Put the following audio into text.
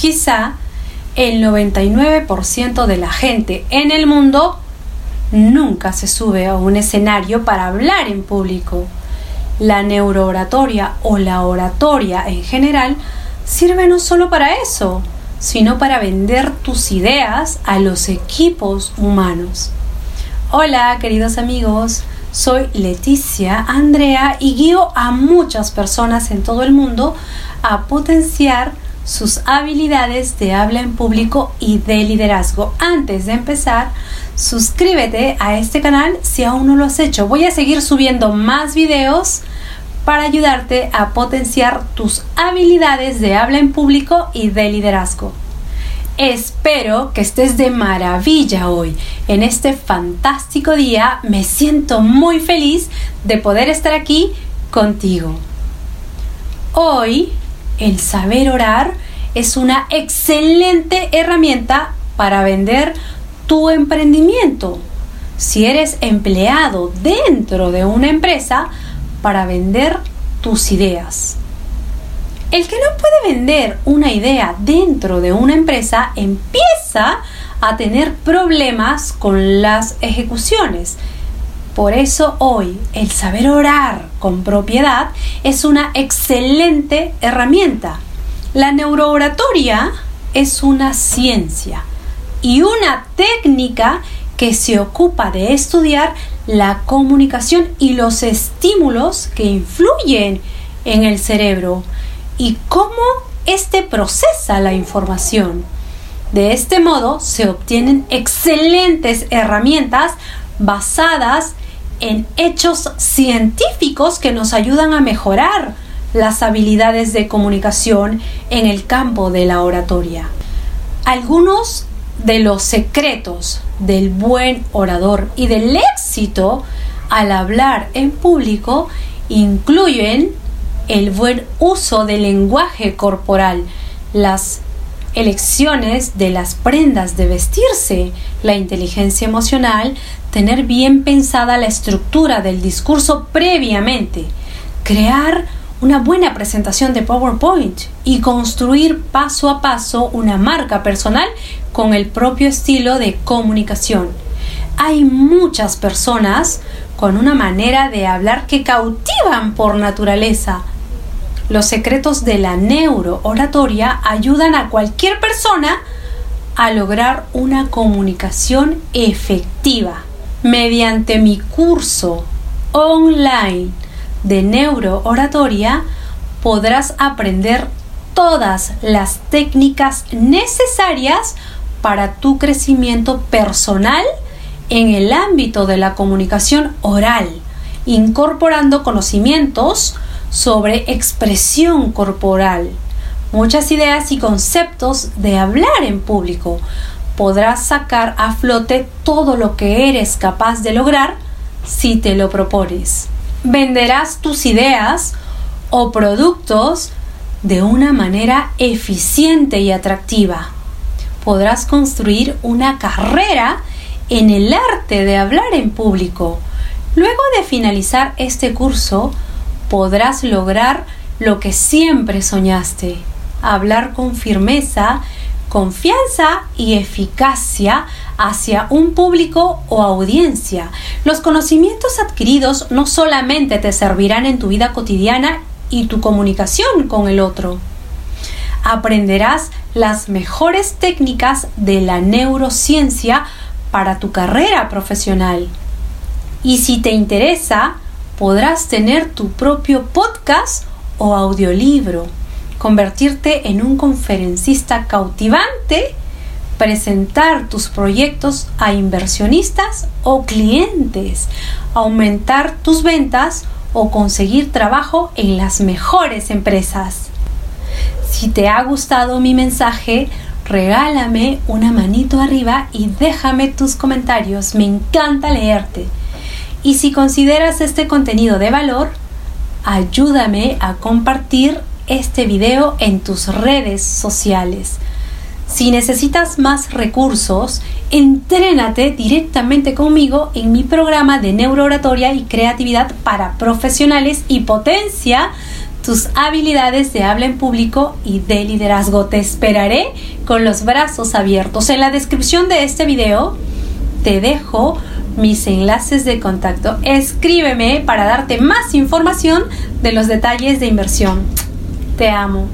Quizá el 99% de la gente en el mundo nunca se sube a un escenario para hablar en público. La neurooratoria o la oratoria en general sirve no solo para eso, sino para vender tus ideas a los equipos humanos. Hola queridos amigos, soy Leticia Andrea y guío a muchas personas en todo el mundo a potenciar sus habilidades de habla en público y de liderazgo. Antes de empezar, suscríbete a este canal si aún no lo has hecho. Voy a seguir subiendo más videos para ayudarte a potenciar tus habilidades de habla en público y de liderazgo. Espero que estés de maravilla hoy. En este fantástico día me siento muy feliz de poder estar aquí contigo. Hoy el saber orar es una excelente herramienta para vender tu emprendimiento. Si eres empleado dentro de una empresa, para vender tus ideas. El que no puede vender una idea dentro de una empresa empieza a tener problemas con las ejecuciones. Por eso hoy el saber orar con propiedad es una excelente herramienta. La neurooratoria es una ciencia y una técnica que se ocupa de estudiar la comunicación y los estímulos que influyen en el cerebro y cómo éste procesa la información. De este modo se obtienen excelentes herramientas basadas en hechos científicos que nos ayudan a mejorar las habilidades de comunicación en el campo de la oratoria. Algunos de los secretos del buen orador y del éxito al hablar en público incluyen el buen uso del lenguaje corporal, las elecciones de las prendas de vestirse, la inteligencia emocional, tener bien pensada la estructura del discurso previamente, crear una buena presentación de PowerPoint y construir paso a paso una marca personal con el propio estilo de comunicación. Hay muchas personas con una manera de hablar que cautivan por naturaleza. Los secretos de la neurooratoria ayudan a cualquier persona a lograr una comunicación efectiva. Mediante mi curso online de neurooratoria podrás aprender todas las técnicas necesarias para tu crecimiento personal en el ámbito de la comunicación oral, incorporando conocimientos sobre expresión corporal, muchas ideas y conceptos de hablar en público. Podrás sacar a flote todo lo que eres capaz de lograr si te lo propones venderás tus ideas o productos de una manera eficiente y atractiva. Podrás construir una carrera en el arte de hablar en público. Luego de finalizar este curso, podrás lograr lo que siempre soñaste, hablar con firmeza, confianza y eficacia hacia un público o audiencia. Los conocimientos adquiridos no solamente te servirán en tu vida cotidiana y tu comunicación con el otro. Aprenderás las mejores técnicas de la neurociencia para tu carrera profesional. Y si te interesa, podrás tener tu propio podcast o audiolibro convertirte en un conferencista cautivante, presentar tus proyectos a inversionistas o clientes, aumentar tus ventas o conseguir trabajo en las mejores empresas. Si te ha gustado mi mensaje, regálame una manito arriba y déjame tus comentarios. Me encanta leerte. Y si consideras este contenido de valor, ayúdame a compartir este video en tus redes sociales. Si necesitas más recursos, entrénate directamente conmigo en mi programa de neurooratoria y creatividad para profesionales y potencia tus habilidades de habla en público y de liderazgo. Te esperaré con los brazos abiertos. En la descripción de este video te dejo mis enlaces de contacto. Escríbeme para darte más información de los detalles de inversión. Te amo.